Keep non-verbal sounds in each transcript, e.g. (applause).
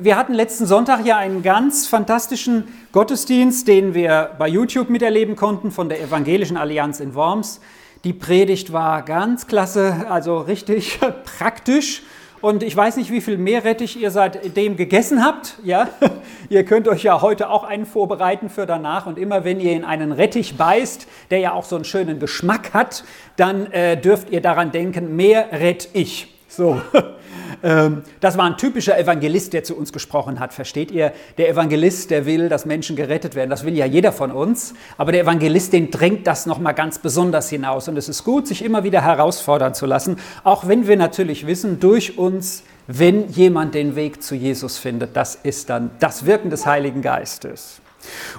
Wir hatten letzten Sonntag ja einen ganz fantastischen Gottesdienst, den wir bei YouTube miterleben konnten von der Evangelischen Allianz in Worms. Die Predigt war ganz klasse, also richtig (laughs) praktisch. Und ich weiß nicht, wie viel Meerrettich ihr seitdem gegessen habt. Ja, (laughs) ihr könnt euch ja heute auch einen vorbereiten für danach. Und immer wenn ihr in einen Rettich beißt, der ja auch so einen schönen Geschmack hat, dann äh, dürft ihr daran denken, mehr rett ich. So. (laughs) Ähm, das war ein typischer Evangelist, der zu uns gesprochen hat. Versteht ihr? Der Evangelist, der will, dass Menschen gerettet werden. Das will ja jeder von uns. Aber der Evangelist, den drängt das nochmal ganz besonders hinaus. Und es ist gut, sich immer wieder herausfordern zu lassen. Auch wenn wir natürlich wissen, durch uns, wenn jemand den Weg zu Jesus findet, das ist dann das Wirken des Heiligen Geistes.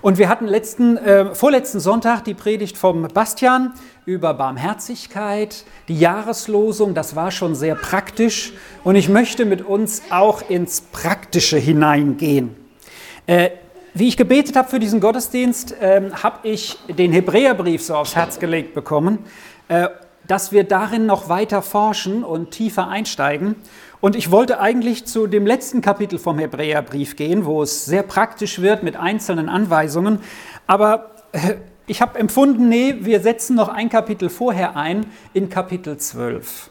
Und wir hatten letzten, äh, vorletzten Sonntag die Predigt vom Bastian über Barmherzigkeit, die Jahreslosung, das war schon sehr praktisch. Und ich möchte mit uns auch ins Praktische hineingehen. Äh, wie ich gebetet habe für diesen Gottesdienst, äh, habe ich den Hebräerbrief so aufs Herz gelegt bekommen, äh, dass wir darin noch weiter forschen und tiefer einsteigen. Und ich wollte eigentlich zu dem letzten Kapitel vom Hebräerbrief gehen, wo es sehr praktisch wird mit einzelnen Anweisungen. Aber äh, ich habe empfunden, nee, wir setzen noch ein Kapitel vorher ein, in Kapitel 12.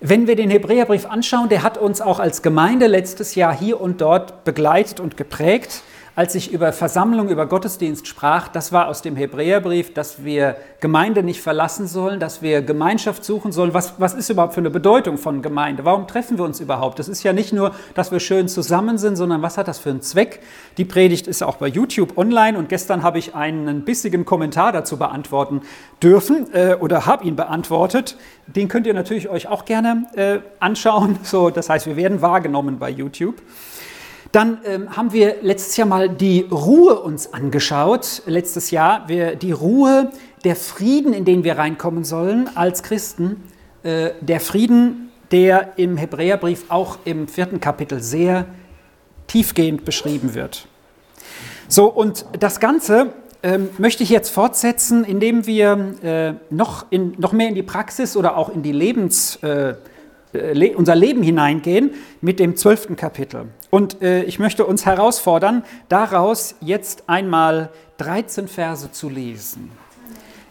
Wenn wir den Hebräerbrief anschauen, der hat uns auch als Gemeinde letztes Jahr hier und dort begleitet und geprägt als ich über Versammlung, über Gottesdienst sprach, das war aus dem Hebräerbrief, dass wir Gemeinde nicht verlassen sollen, dass wir Gemeinschaft suchen sollen. Was, was ist überhaupt für eine Bedeutung von Gemeinde? Warum treffen wir uns überhaupt? Das ist ja nicht nur, dass wir schön zusammen sind, sondern was hat das für einen Zweck? Die Predigt ist auch bei YouTube online und gestern habe ich einen bissigen Kommentar dazu beantworten dürfen äh, oder habe ihn beantwortet. Den könnt ihr natürlich euch auch gerne äh, anschauen. So, das heißt, wir werden wahrgenommen bei YouTube. Dann ähm, haben wir letztes Jahr mal die Ruhe uns angeschaut. Letztes Jahr wir, die Ruhe, der Frieden, in den wir reinkommen sollen als Christen. Äh, der Frieden, der im Hebräerbrief auch im vierten Kapitel sehr tiefgehend beschrieben wird. So, und das Ganze ähm, möchte ich jetzt fortsetzen, indem wir äh, noch, in, noch mehr in die Praxis oder auch in die Lebens... Äh, äh, unser Leben hineingehen mit dem zwölften Kapitel. Und äh, ich möchte uns herausfordern, daraus jetzt einmal 13 Verse zu lesen.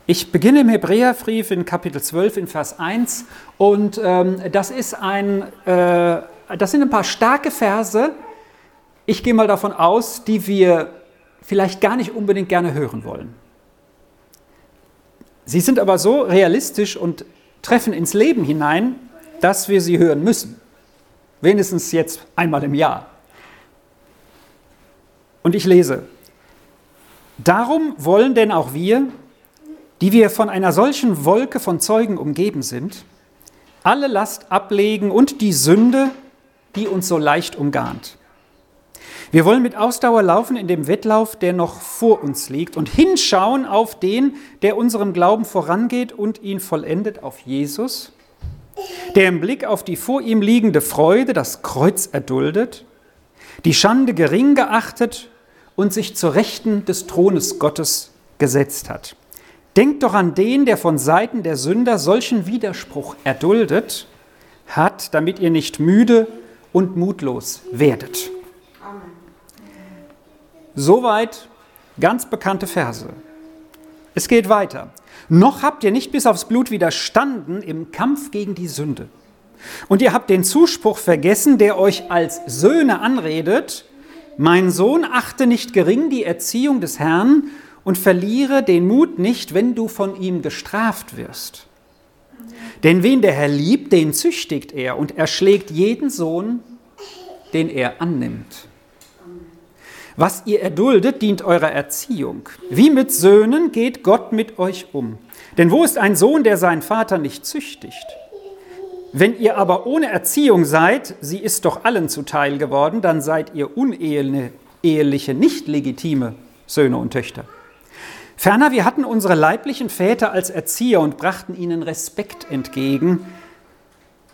Ich beginne im Hebräerbrief in Kapitel 12 in Vers 1 und ähm, das, ist ein, äh, das sind ein paar starke Verse. Ich gehe mal davon aus, die wir vielleicht gar nicht unbedingt gerne hören wollen. Sie sind aber so realistisch und treffen ins Leben hinein, dass wir sie hören müssen. Wenigstens jetzt einmal im Jahr. Und ich lese, darum wollen denn auch wir, die wir von einer solchen Wolke von Zeugen umgeben sind, alle Last ablegen und die Sünde, die uns so leicht umgarnt. Wir wollen mit Ausdauer laufen in dem Wettlauf, der noch vor uns liegt, und hinschauen auf den, der unserem Glauben vorangeht und ihn vollendet, auf Jesus, der im Blick auf die vor ihm liegende Freude das Kreuz erduldet, die Schande gering geachtet und sich zur Rechten des Thrones Gottes gesetzt hat. Denkt doch an den, der von Seiten der Sünder solchen Widerspruch erduldet hat, damit ihr nicht müde und mutlos werdet. Soweit ganz bekannte Verse. Es geht weiter. Noch habt ihr nicht bis aufs Blut widerstanden im Kampf gegen die Sünde. Und ihr habt den Zuspruch vergessen, der euch als Söhne anredet, mein Sohn, achte nicht gering die Erziehung des Herrn und verliere den Mut nicht, wenn du von ihm gestraft wirst. Denn wen der Herr liebt, den züchtigt er und erschlägt jeden Sohn, den er annimmt. Was ihr erduldet, dient eurer Erziehung. Wie mit Söhnen geht Gott mit euch um. Denn wo ist ein Sohn, der seinen Vater nicht züchtigt? Wenn ihr aber ohne Erziehung seid, sie ist doch allen zuteil geworden, dann seid ihr uneheliche, nicht legitime Söhne und Töchter. Ferner, wir hatten unsere leiblichen Väter als Erzieher und brachten ihnen Respekt entgegen.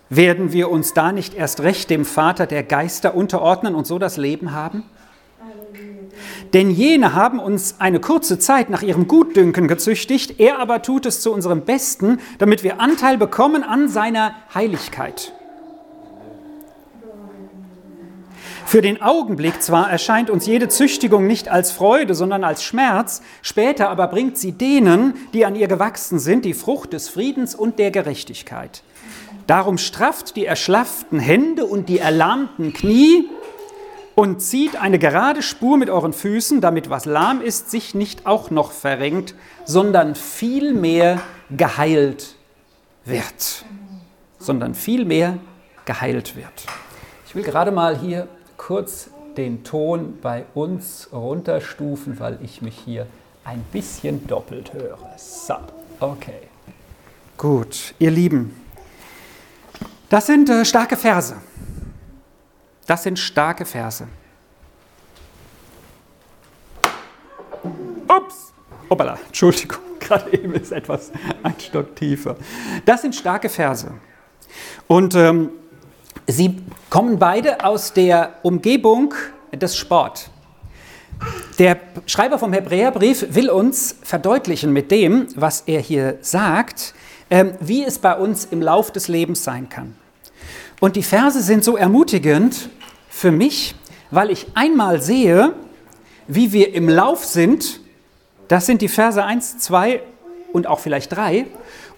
Werden wir uns da nicht erst recht dem Vater der Geister unterordnen und so das Leben haben? Denn jene haben uns eine kurze Zeit nach ihrem Gutdünken gezüchtigt, er aber tut es zu unserem Besten, damit wir Anteil bekommen an seiner Heiligkeit. Für den Augenblick zwar erscheint uns jede Züchtigung nicht als Freude, sondern als Schmerz, später aber bringt sie denen, die an ihr gewachsen sind, die Frucht des Friedens und der Gerechtigkeit. Darum strafft die erschlafften Hände und die erlahmten Knie und zieht eine gerade Spur mit euren Füßen, damit was lahm ist, sich nicht auch noch verrenkt, sondern vielmehr geheilt wird. Sondern vielmehr geheilt wird. Ich will gerade mal hier kurz den Ton bei uns runterstufen, weil ich mich hier ein bisschen doppelt höre. So, okay. Gut, ihr Lieben, das sind äh, starke Verse. Das sind starke Verse. Ups, hoppala, Entschuldigung, (laughs) gerade eben ist etwas ein Stock tiefer. Das sind starke Verse. Und ähm, sie kommen beide aus der Umgebung des Sport. Der Schreiber vom Hebräerbrief will uns verdeutlichen mit dem, was er hier sagt, ähm, wie es bei uns im Lauf des Lebens sein kann. Und die Verse sind so ermutigend für mich, weil ich einmal sehe, wie wir im Lauf sind. Das sind die Verse 1, 2 und auch vielleicht 3.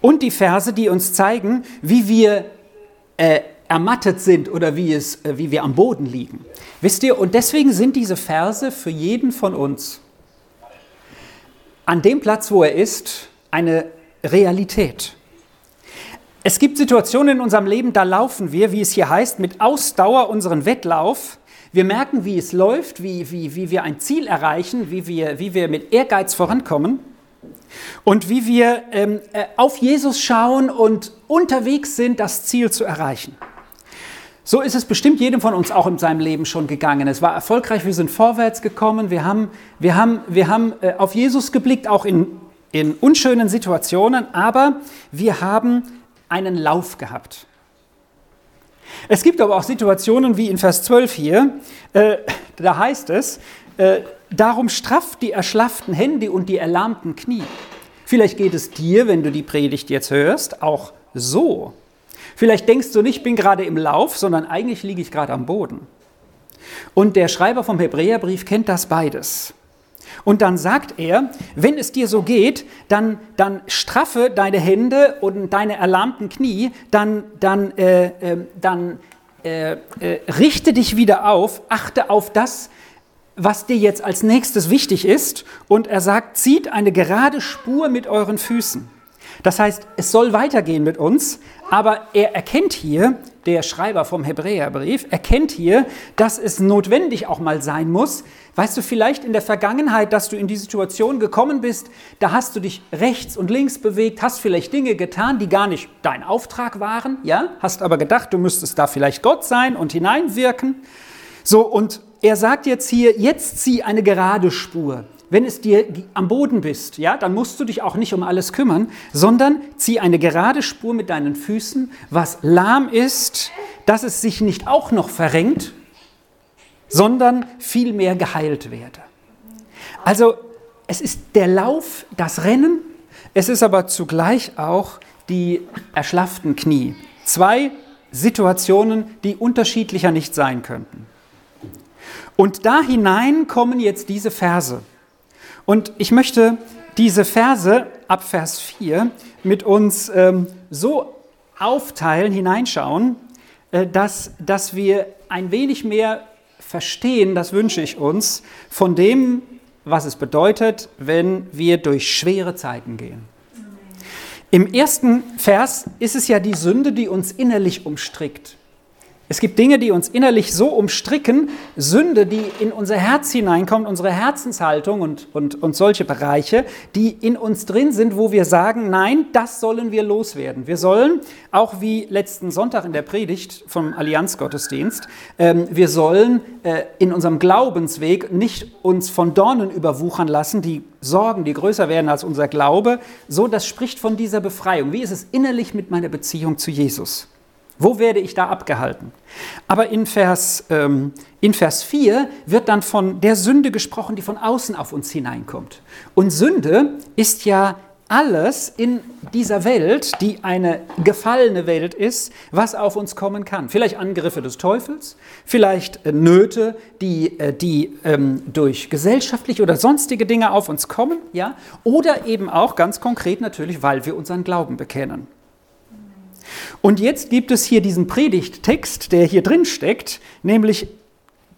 Und die Verse, die uns zeigen, wie wir äh, ermattet sind oder wie, es, äh, wie wir am Boden liegen. Wisst ihr, und deswegen sind diese Verse für jeden von uns an dem Platz, wo er ist, eine Realität. Es gibt Situationen in unserem Leben, da laufen wir, wie es hier heißt, mit Ausdauer unseren Wettlauf. Wir merken, wie es läuft, wie, wie, wie wir ein Ziel erreichen, wie wir, wie wir mit Ehrgeiz vorankommen und wie wir ähm, äh, auf Jesus schauen und unterwegs sind, das Ziel zu erreichen. So ist es bestimmt jedem von uns auch in seinem Leben schon gegangen. Es war erfolgreich, wir sind vorwärts gekommen, wir haben, wir haben, wir haben äh, auf Jesus geblickt, auch in, in unschönen Situationen, aber wir haben einen Lauf gehabt. Es gibt aber auch Situationen wie in Vers 12 hier, äh, da heißt es, äh, darum strafft die erschlafften Hände und die erlahmten Knie. Vielleicht geht es dir, wenn du die Predigt jetzt hörst, auch so. Vielleicht denkst du nicht, ich bin gerade im Lauf, sondern eigentlich liege ich gerade am Boden. Und der Schreiber vom Hebräerbrief kennt das beides. Und dann sagt er, wenn es dir so geht, dann, dann straffe deine Hände und deine erlahmten Knie, dann, dann, äh, äh, dann äh, richte dich wieder auf, achte auf das, was dir jetzt als nächstes wichtig ist. Und er sagt, zieht eine gerade Spur mit euren Füßen. Das heißt, es soll weitergehen mit uns, aber er erkennt hier, der Schreiber vom Hebräerbrief, erkennt hier, dass es notwendig auch mal sein muss. Weißt du, vielleicht in der Vergangenheit, dass du in die Situation gekommen bist, da hast du dich rechts und links bewegt, hast vielleicht Dinge getan, die gar nicht dein Auftrag waren, ja? Hast aber gedacht, du müsstest da vielleicht Gott sein und hineinwirken. So, und er sagt jetzt hier, jetzt zieh eine gerade Spur wenn es dir am Boden bist, ja, dann musst du dich auch nicht um alles kümmern, sondern zieh eine gerade Spur mit deinen Füßen, was lahm ist, dass es sich nicht auch noch verrenkt, sondern vielmehr geheilt werde. Also es ist der Lauf, das Rennen, es ist aber zugleich auch die erschlafften Knie. Zwei Situationen, die unterschiedlicher nicht sein könnten. Und da hinein kommen jetzt diese Verse. Und ich möchte diese Verse ab Vers 4 mit uns ähm, so aufteilen, hineinschauen, äh, dass, dass wir ein wenig mehr verstehen, das wünsche ich uns, von dem, was es bedeutet, wenn wir durch schwere Zeiten gehen. Im ersten Vers ist es ja die Sünde, die uns innerlich umstrickt. Es gibt Dinge, die uns innerlich so umstricken, Sünde, die in unser Herz hineinkommt, unsere Herzenshaltung und, und, und solche Bereiche, die in uns drin sind, wo wir sagen, nein, das sollen wir loswerden. Wir sollen, auch wie letzten Sonntag in der Predigt vom Allianzgottesdienst, ähm, wir sollen äh, in unserem Glaubensweg nicht uns von Dornen überwuchern lassen, die Sorgen, die größer werden als unser Glaube. So, das spricht von dieser Befreiung. Wie ist es innerlich mit meiner Beziehung zu Jesus? Wo werde ich da abgehalten? Aber in Vers, ähm, in Vers 4 wird dann von der Sünde gesprochen, die von außen auf uns hineinkommt. Und Sünde ist ja alles in dieser Welt, die eine gefallene Welt ist, was auf uns kommen kann. Vielleicht Angriffe des Teufels, vielleicht äh, Nöte, die, äh, die ähm, durch gesellschaftliche oder sonstige Dinge auf uns kommen, ja, oder eben auch ganz konkret natürlich, weil wir unseren Glauben bekennen. Und jetzt gibt es hier diesen Predigttext, der hier drin steckt, nämlich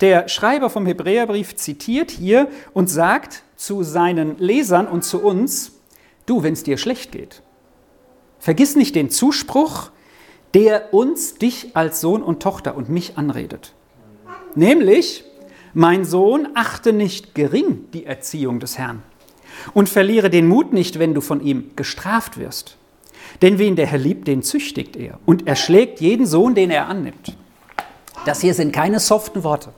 der Schreiber vom Hebräerbrief zitiert hier und sagt zu seinen Lesern und zu uns, du, wenn es dir schlecht geht, vergiss nicht den Zuspruch, der uns, dich als Sohn und Tochter und mich anredet. Nämlich, mein Sohn, achte nicht gering die Erziehung des Herrn und verliere den Mut nicht, wenn du von ihm gestraft wirst. Denn wen der Herr liebt, den züchtigt er und er schlägt jeden Sohn, den er annimmt. Das hier sind keine soften Worte.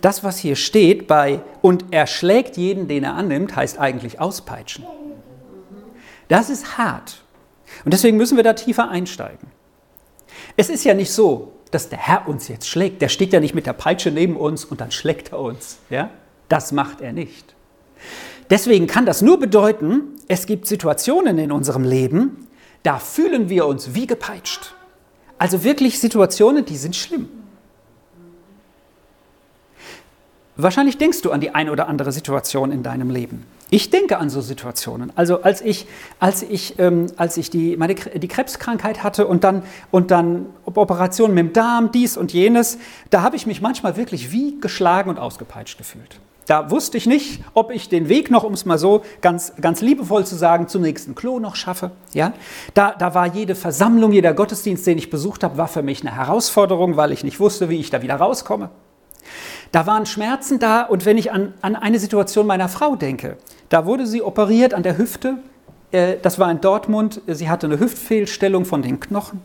Das, was hier steht bei und er schlägt jeden, den er annimmt, heißt eigentlich auspeitschen. Das ist hart. Und deswegen müssen wir da tiefer einsteigen. Es ist ja nicht so, dass der Herr uns jetzt schlägt. Der steht ja nicht mit der Peitsche neben uns und dann schlägt er uns. Ja? Das macht er nicht. Deswegen kann das nur bedeuten, es gibt Situationen in unserem Leben, da fühlen wir uns wie gepeitscht. Also wirklich Situationen, die sind schlimm. Wahrscheinlich denkst du an die eine oder andere Situation in deinem Leben. Ich denke an so Situationen. Also als ich, als ich, ähm, als ich die, meine, die Krebskrankheit hatte und dann, und dann Operationen mit dem Darm, dies und jenes, da habe ich mich manchmal wirklich wie geschlagen und ausgepeitscht gefühlt. Da wusste ich nicht, ob ich den Weg noch, um es mal so ganz, ganz liebevoll zu sagen, zum nächsten Klo noch schaffe. Ja? Da, da war jede Versammlung, jeder Gottesdienst, den ich besucht habe, war für mich eine Herausforderung, weil ich nicht wusste, wie ich da wieder rauskomme. Da waren Schmerzen da und wenn ich an, an eine Situation meiner Frau denke, da wurde sie operiert an der Hüfte, äh, das war in Dortmund, sie hatte eine Hüftfehlstellung von den Knochen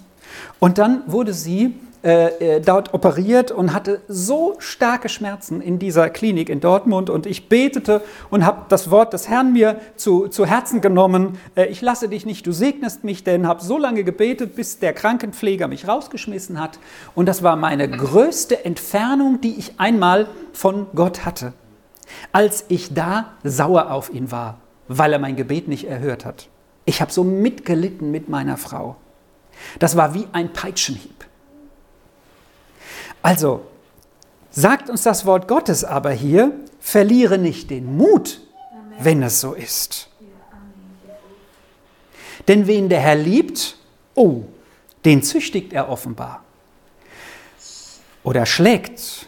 und dann wurde sie äh, dort operiert und hatte so starke Schmerzen in dieser Klinik in Dortmund und ich betete und habe das Wort des Herrn mir zu, zu Herzen genommen. Äh, ich lasse dich nicht, du segnest mich, denn habe so lange gebetet, bis der Krankenpfleger mich rausgeschmissen hat. Und das war meine größte Entfernung, die ich einmal von Gott hatte, als ich da sauer auf ihn war, weil er mein Gebet nicht erhört hat. Ich habe so mitgelitten mit meiner Frau. Das war wie ein Peitschenhieb. Also, sagt uns das Wort Gottes aber hier, verliere nicht den Mut, wenn es so ist. Denn wen der Herr liebt, oh, den züchtigt er offenbar. Oder schlägt.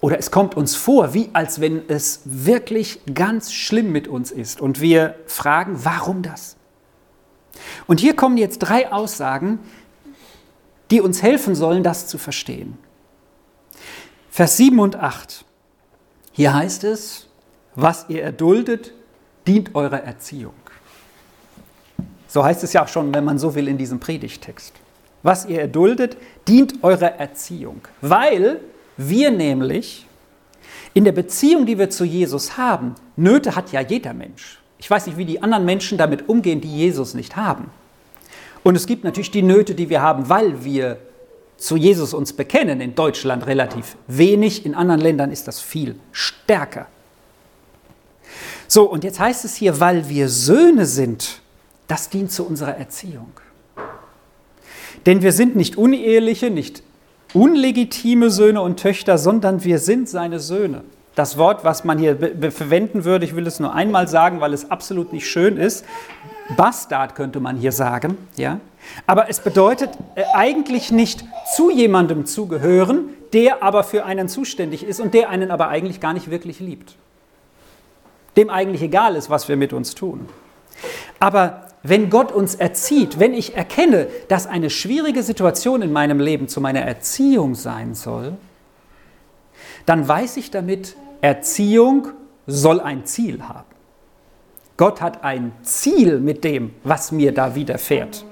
Oder es kommt uns vor, wie als wenn es wirklich ganz schlimm mit uns ist. Und wir fragen, warum das? Und hier kommen jetzt drei Aussagen, die uns helfen sollen, das zu verstehen. Vers 7 und 8. Hier heißt es, was ihr erduldet, dient eurer Erziehung. So heißt es ja auch schon, wenn man so will, in diesem Predigtext. Was ihr erduldet, dient eurer Erziehung. Weil wir nämlich in der Beziehung, die wir zu Jesus haben, Nöte hat ja jeder Mensch. Ich weiß nicht, wie die anderen Menschen damit umgehen, die Jesus nicht haben. Und es gibt natürlich die Nöte, die wir haben, weil wir zu Jesus uns bekennen, in Deutschland relativ wenig, in anderen Ländern ist das viel stärker. So, und jetzt heißt es hier, weil wir Söhne sind, das dient zu unserer Erziehung. Denn wir sind nicht uneheliche, nicht unlegitime Söhne und Töchter, sondern wir sind seine Söhne. Das Wort, was man hier verwenden würde, ich will es nur einmal sagen, weil es absolut nicht schön ist. Bastard könnte man hier sagen, ja. Aber es bedeutet äh, eigentlich nicht zu jemandem zu gehören, der aber für einen zuständig ist und der einen aber eigentlich gar nicht wirklich liebt. Dem eigentlich egal ist, was wir mit uns tun. Aber wenn Gott uns erzieht, wenn ich erkenne, dass eine schwierige Situation in meinem Leben zu meiner Erziehung sein soll, dann weiß ich damit, Erziehung soll ein Ziel haben. Gott hat ein Ziel mit dem, was mir da widerfährt.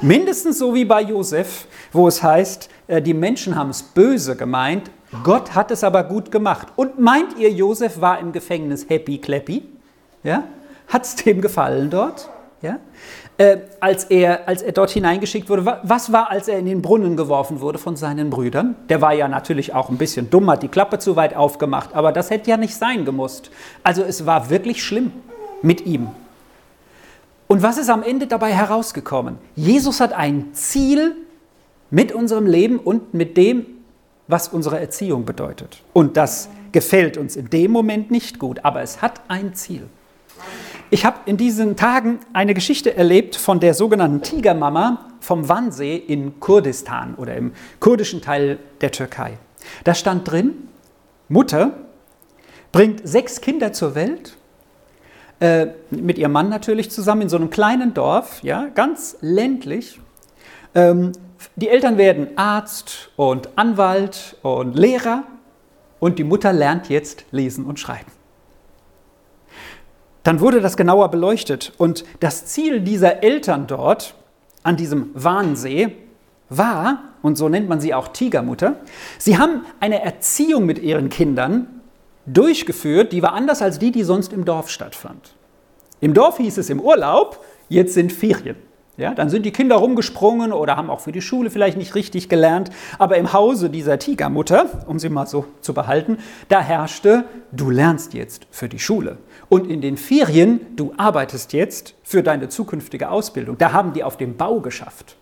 Mindestens so wie bei Josef, wo es heißt, äh, die Menschen haben es böse gemeint, Gott hat es aber gut gemacht. Und meint ihr, Josef war im Gefängnis happy clappy? Ja? Hat es dem gefallen dort? Ja? Äh, als, er, als er dort hineingeschickt wurde, was war, als er in den Brunnen geworfen wurde von seinen Brüdern? Der war ja natürlich auch ein bisschen dumm, hat die Klappe zu weit aufgemacht, aber das hätte ja nicht sein gemusst. Also es war wirklich schlimm mit ihm. Und was ist am Ende dabei herausgekommen? Jesus hat ein Ziel mit unserem Leben und mit dem, was unsere Erziehung bedeutet. Und das gefällt uns in dem Moment nicht gut, aber es hat ein Ziel. Ich habe in diesen Tagen eine Geschichte erlebt von der sogenannten Tigermama vom Wannsee in Kurdistan oder im kurdischen Teil der Türkei. Da stand drin, Mutter bringt sechs Kinder zur Welt, äh, mit ihrem Mann natürlich zusammen in so einem kleinen Dorf, ja, ganz ländlich. Ähm, die Eltern werden Arzt und Anwalt und Lehrer und die Mutter lernt jetzt lesen und schreiben. Dann wurde das genauer beleuchtet und das Ziel dieser Eltern dort an diesem Wahnsee war, und so nennt man sie auch Tigermutter, sie haben eine Erziehung mit ihren Kindern durchgeführt, die war anders als die, die sonst im Dorf stattfand. Im Dorf hieß es im Urlaub, jetzt sind Ferien. Ja, dann sind die Kinder rumgesprungen oder haben auch für die Schule vielleicht nicht richtig gelernt. Aber im Hause dieser Tigermutter, um sie mal so zu behalten, da herrschte, du lernst jetzt für die Schule. Und in den Ferien, du arbeitest jetzt für deine zukünftige Ausbildung. Da haben die auf dem Bau geschafft.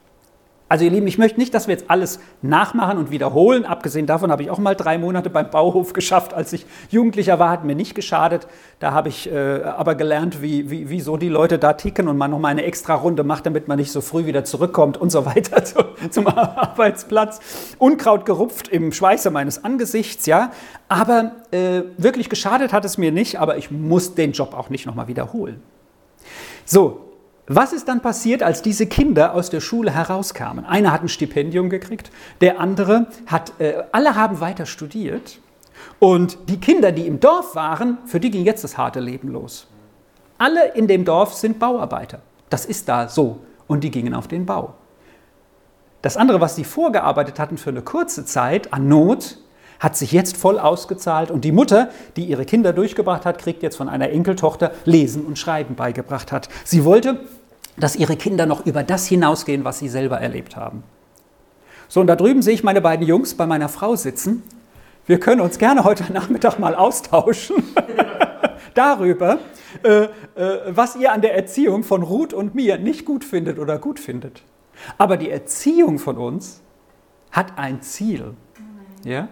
Also ihr Lieben, ich möchte nicht, dass wir jetzt alles nachmachen und wiederholen. Abgesehen davon habe ich auch mal drei Monate beim Bauhof geschafft, als ich Jugendlicher war, hat mir nicht geschadet. Da habe ich äh, aber gelernt, wie, wie, wie so die Leute da ticken und man noch mal eine extra Runde macht, damit man nicht so früh wieder zurückkommt und so weiter (laughs) zu, zum Arbeitsplatz. Unkraut gerupft im Schweiße meines Angesichts, ja. Aber äh, wirklich geschadet hat es mir nicht, aber ich muss den Job auch nicht noch mal wiederholen. So, was ist dann passiert, als diese Kinder aus der Schule herauskamen? Einer hat ein Stipendium gekriegt, der andere hat, äh, alle haben weiter studiert. Und die Kinder, die im Dorf waren, für die ging jetzt das harte Leben los. Alle in dem Dorf sind Bauarbeiter. Das ist da so. Und die gingen auf den Bau. Das andere, was sie vorgearbeitet hatten für eine kurze Zeit an Not, hat sich jetzt voll ausgezahlt. Und die Mutter, die ihre Kinder durchgebracht hat, kriegt jetzt von einer Enkeltochter Lesen und Schreiben beigebracht hat. Sie wollte dass ihre Kinder noch über das hinausgehen, was sie selber erlebt haben. So, und da drüben sehe ich meine beiden Jungs bei meiner Frau sitzen. Wir können uns gerne heute (laughs) Nachmittag mal austauschen (laughs) darüber, äh, äh, was ihr an der Erziehung von Ruth und mir nicht gut findet oder gut findet. Aber die Erziehung von uns hat ein Ziel. Ja?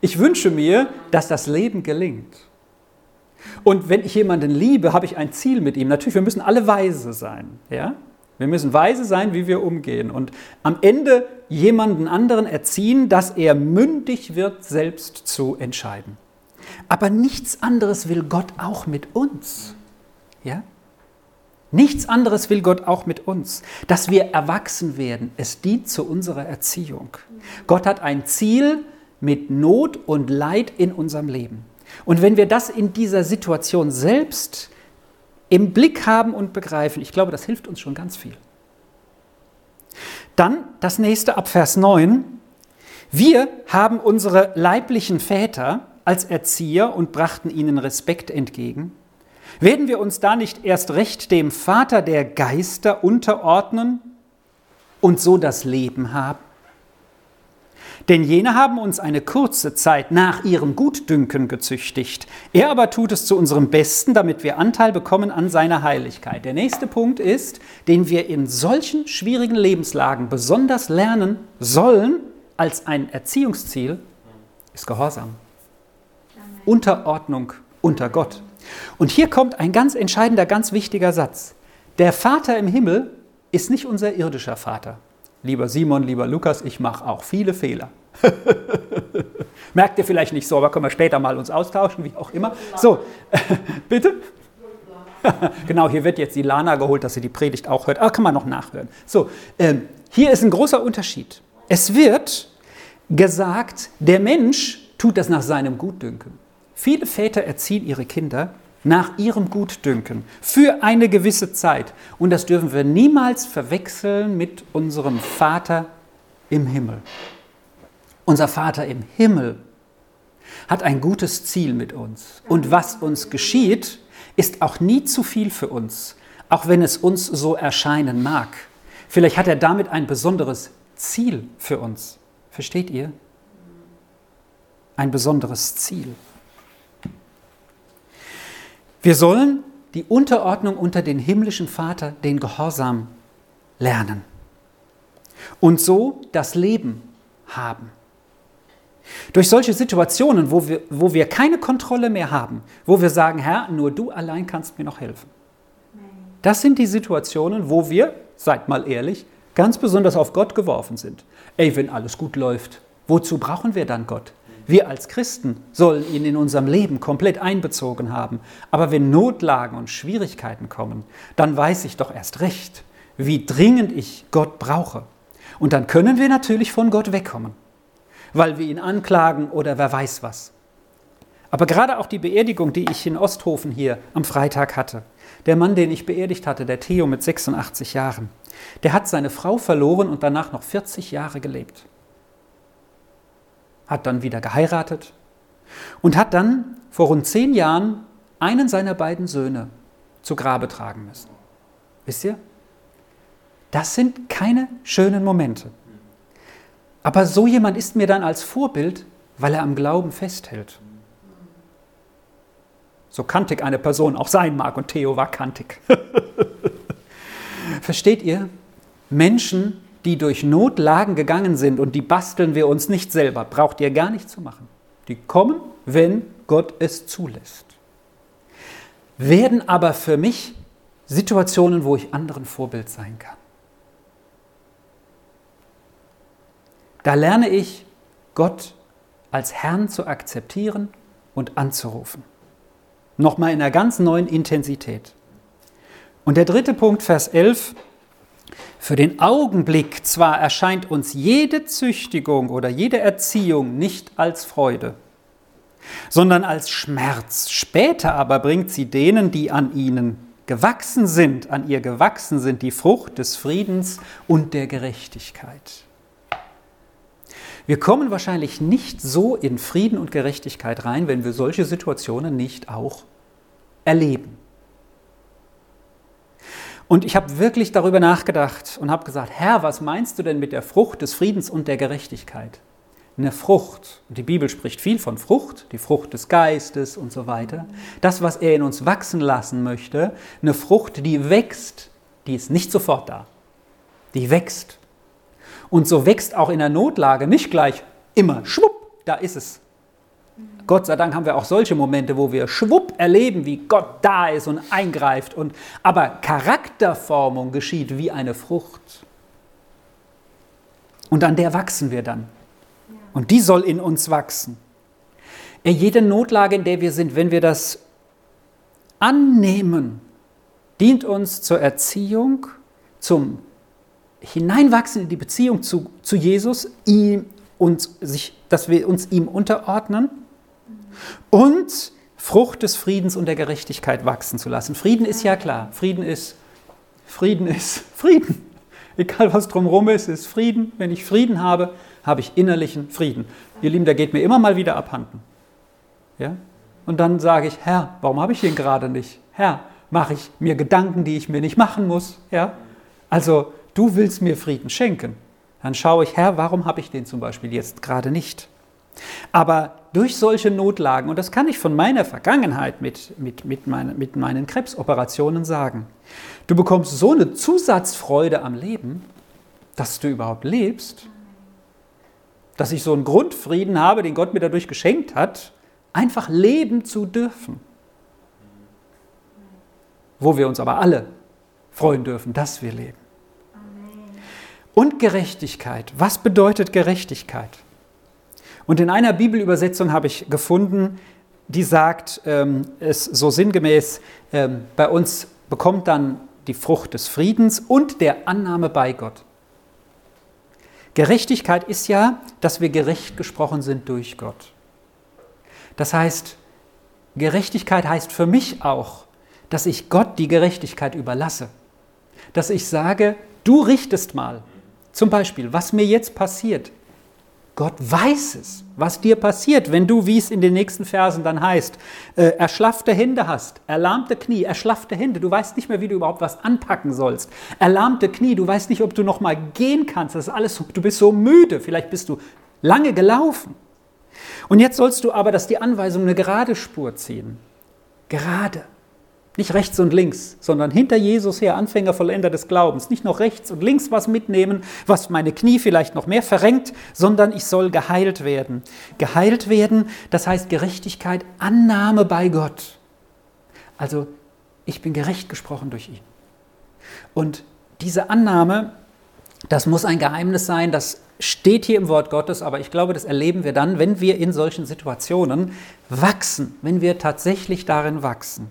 Ich wünsche mir, dass das Leben gelingt. Und wenn ich jemanden liebe, habe ich ein Ziel mit ihm. Natürlich, wir müssen alle weise sein. Ja? Wir müssen weise sein, wie wir umgehen. Und am Ende jemanden anderen erziehen, dass er mündig wird, selbst zu entscheiden. Aber nichts anderes will Gott auch mit uns. Ja? Nichts anderes will Gott auch mit uns, dass wir erwachsen werden. Es dient zu unserer Erziehung. Gott hat ein Ziel mit Not und Leid in unserem Leben. Und wenn wir das in dieser Situation selbst im Blick haben und begreifen, ich glaube, das hilft uns schon ganz viel. Dann das nächste ab Vers 9. Wir haben unsere leiblichen Väter als Erzieher und brachten ihnen Respekt entgegen. Werden wir uns da nicht erst recht dem Vater der Geister unterordnen und so das Leben haben? Denn jene haben uns eine kurze Zeit nach ihrem Gutdünken gezüchtigt. Er aber tut es zu unserem Besten, damit wir Anteil bekommen an seiner Heiligkeit. Der nächste Punkt ist, den wir in solchen schwierigen Lebenslagen besonders lernen sollen als ein Erziehungsziel, ist Gehorsam. Unterordnung unter Gott. Und hier kommt ein ganz entscheidender, ganz wichtiger Satz. Der Vater im Himmel ist nicht unser irdischer Vater. Lieber Simon, lieber Lukas, ich mache auch viele Fehler. (laughs) Merkt ihr vielleicht nicht so, aber können wir später mal uns austauschen, wie auch immer. So, (laughs) bitte? (laughs) genau, hier wird jetzt die Lana geholt, dass sie die Predigt auch hört. Ah, kann man noch nachhören. So, ähm, hier ist ein großer Unterschied. Es wird gesagt, der Mensch tut das nach seinem Gutdünken. Viele Väter erziehen ihre Kinder nach ihrem Gutdünken für eine gewisse Zeit. Und das dürfen wir niemals verwechseln mit unserem Vater im Himmel. Unser Vater im Himmel hat ein gutes Ziel mit uns. Und was uns geschieht, ist auch nie zu viel für uns, auch wenn es uns so erscheinen mag. Vielleicht hat er damit ein besonderes Ziel für uns. Versteht ihr? Ein besonderes Ziel. Wir sollen die Unterordnung unter den himmlischen Vater, den Gehorsam lernen. Und so das Leben haben. Durch solche Situationen, wo wir, wo wir keine Kontrolle mehr haben, wo wir sagen, Herr, nur du allein kannst mir noch helfen. Das sind die Situationen, wo wir, seid mal ehrlich, ganz besonders auf Gott geworfen sind. Ey, wenn alles gut läuft, wozu brauchen wir dann Gott? Wir als Christen sollen ihn in unserem Leben komplett einbezogen haben. Aber wenn Notlagen und Schwierigkeiten kommen, dann weiß ich doch erst recht, wie dringend ich Gott brauche. Und dann können wir natürlich von Gott wegkommen, weil wir ihn anklagen oder wer weiß was. Aber gerade auch die Beerdigung, die ich in Osthofen hier am Freitag hatte, der Mann, den ich beerdigt hatte, der Theo mit 86 Jahren, der hat seine Frau verloren und danach noch 40 Jahre gelebt. Hat dann wieder geheiratet und hat dann vor rund zehn Jahren einen seiner beiden Söhne zu Grabe tragen müssen. Wisst ihr? Das sind keine schönen Momente. Aber so jemand ist mir dann als Vorbild, weil er am Glauben festhält. So kantig eine Person auch sein mag und Theo war kantig. (laughs) Versteht ihr? Menschen, die durch Notlagen gegangen sind und die basteln wir uns nicht selber, braucht ihr gar nicht zu machen. Die kommen, wenn Gott es zulässt. Werden aber für mich Situationen, wo ich anderen Vorbild sein kann. Da lerne ich, Gott als Herrn zu akzeptieren und anzurufen. Nochmal in einer ganz neuen Intensität. Und der dritte Punkt, Vers 11. Für den Augenblick zwar erscheint uns jede Züchtigung oder jede Erziehung nicht als Freude, sondern als Schmerz. Später aber bringt sie denen, die an ihnen gewachsen sind, an ihr gewachsen sind, die Frucht des Friedens und der Gerechtigkeit. Wir kommen wahrscheinlich nicht so in Frieden und Gerechtigkeit rein, wenn wir solche Situationen nicht auch erleben. Und ich habe wirklich darüber nachgedacht und habe gesagt, Herr, was meinst du denn mit der Frucht des Friedens und der Gerechtigkeit? Eine Frucht, die Bibel spricht viel von Frucht, die Frucht des Geistes und so weiter. Das, was er in uns wachsen lassen möchte, eine Frucht, die wächst, die ist nicht sofort da. Die wächst. Und so wächst auch in der Notlage nicht gleich immer, schwupp, da ist es. Gott sei Dank haben wir auch solche Momente, wo wir schwupp erleben, wie Gott da ist und eingreift. Und, aber Charakterformung geschieht wie eine Frucht. Und an der wachsen wir dann. Und die soll in uns wachsen. Jede Notlage, in der wir sind, wenn wir das annehmen, dient uns zur Erziehung, zum Hineinwachsen in die Beziehung zu, zu Jesus, ihm, und sich, dass wir uns ihm unterordnen und Frucht des Friedens und der Gerechtigkeit wachsen zu lassen. Frieden ist ja klar. Frieden ist, Frieden ist (laughs) Frieden. Egal was drumherum ist, ist Frieden. Wenn ich Frieden habe, habe ich innerlichen Frieden. Ihr Lieben, der geht mir immer mal wieder abhanden. Ja? Und dann sage ich, Herr, warum habe ich den gerade nicht? Herr, mache ich mir Gedanken, die ich mir nicht machen muss? Ja? Also, du willst mir Frieden schenken. Dann schaue ich, Herr, warum habe ich den zum Beispiel jetzt gerade nicht? Aber durch solche Notlagen, und das kann ich von meiner Vergangenheit mit, mit, mit, meine, mit meinen Krebsoperationen sagen, du bekommst so eine Zusatzfreude am Leben, dass du überhaupt lebst, dass ich so einen Grundfrieden habe, den Gott mir dadurch geschenkt hat, einfach leben zu dürfen. Wo wir uns aber alle freuen dürfen, dass wir leben. Und Gerechtigkeit. Was bedeutet Gerechtigkeit? Und in einer Bibelübersetzung habe ich gefunden, die sagt ähm, es so sinngemäß, ähm, bei uns bekommt dann die Frucht des Friedens und der Annahme bei Gott. Gerechtigkeit ist ja, dass wir gerecht gesprochen sind durch Gott. Das heißt, Gerechtigkeit heißt für mich auch, dass ich Gott die Gerechtigkeit überlasse. Dass ich sage, du richtest mal. Zum Beispiel, was mir jetzt passiert, Gott weiß es, was dir passiert, wenn du, wie es in den nächsten Versen dann heißt, äh, erschlaffte Hände hast, erlahmte Knie, erschlaffte Hände, du weißt nicht mehr, wie du überhaupt was anpacken sollst. Erlahmte Knie, du weißt nicht, ob du noch mal gehen kannst, das ist alles, du bist so müde, vielleicht bist du lange gelaufen. Und jetzt sollst du aber, dass die Anweisung eine gerade Spur ziehen. Gerade. Nicht rechts und links, sondern hinter Jesus her, Anfänger, Vollender des Glaubens. Nicht noch rechts und links was mitnehmen, was meine Knie vielleicht noch mehr verrenkt, sondern ich soll geheilt werden. Geheilt werden, das heißt Gerechtigkeit, Annahme bei Gott. Also ich bin gerecht gesprochen durch ihn. Und diese Annahme, das muss ein Geheimnis sein, das steht hier im Wort Gottes, aber ich glaube, das erleben wir dann, wenn wir in solchen Situationen wachsen, wenn wir tatsächlich darin wachsen.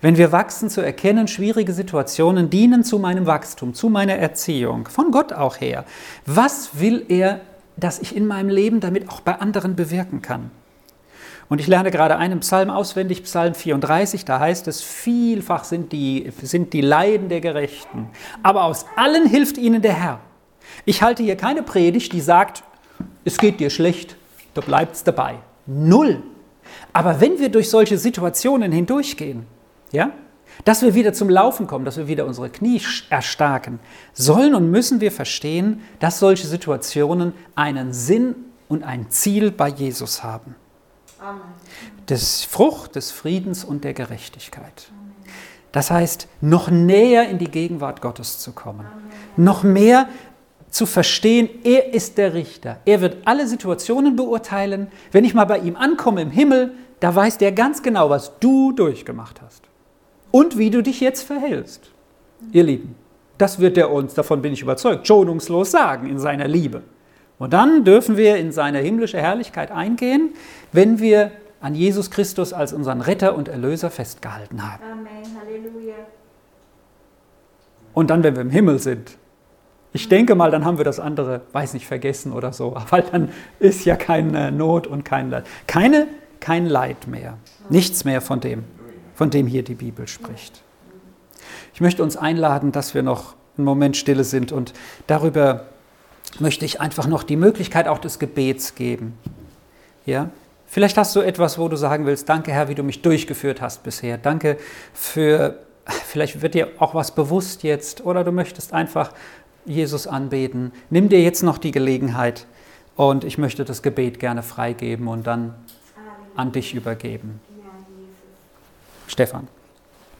Wenn wir wachsen zu erkennen, schwierige Situationen dienen zu meinem Wachstum, zu meiner Erziehung, von Gott auch her. Was will er, dass ich in meinem Leben damit auch bei anderen bewirken kann? Und ich lerne gerade einen Psalm auswendig, Psalm 34, da heißt es, vielfach sind die, sind die Leiden der Gerechten, aber aus allen hilft ihnen der Herr. Ich halte hier keine Predigt, die sagt, es geht dir schlecht, da bleibt es dabei. Null. Aber wenn wir durch solche Situationen hindurchgehen, ja, dass wir wieder zum Laufen kommen, dass wir wieder unsere Knie erstarken, sollen und müssen wir verstehen, dass solche Situationen einen Sinn und ein Ziel bei Jesus haben. Amen. Das Frucht des Friedens und der Gerechtigkeit. Das heißt, noch näher in die Gegenwart Gottes zu kommen, noch mehr zu verstehen, er ist der Richter. Er wird alle Situationen beurteilen. Wenn ich mal bei ihm ankomme im Himmel, da weiß der ganz genau, was du durchgemacht hast und wie du dich jetzt verhältst. Ihr Lieben, das wird er uns, davon bin ich überzeugt, schonungslos sagen in seiner Liebe. Und dann dürfen wir in seine himmlische Herrlichkeit eingehen, wenn wir an Jesus Christus als unseren Retter und Erlöser festgehalten haben. Amen. Halleluja. Und dann, wenn wir im Himmel sind, ich denke mal, dann haben wir das andere, weiß nicht, vergessen oder so, (laughs) weil dann ist ja keine Not und kein Leid. Keine, kein Leid mehr. Nichts mehr von dem von dem hier die Bibel spricht. Ich möchte uns einladen, dass wir noch einen Moment stille sind und darüber möchte ich einfach noch die Möglichkeit auch des Gebets geben. Ja? Vielleicht hast du etwas, wo du sagen willst, danke Herr, wie du mich durchgeführt hast bisher. Danke für, vielleicht wird dir auch was bewusst jetzt oder du möchtest einfach Jesus anbeten. Nimm dir jetzt noch die Gelegenheit und ich möchte das Gebet gerne freigeben und dann an dich übergeben. Stefan.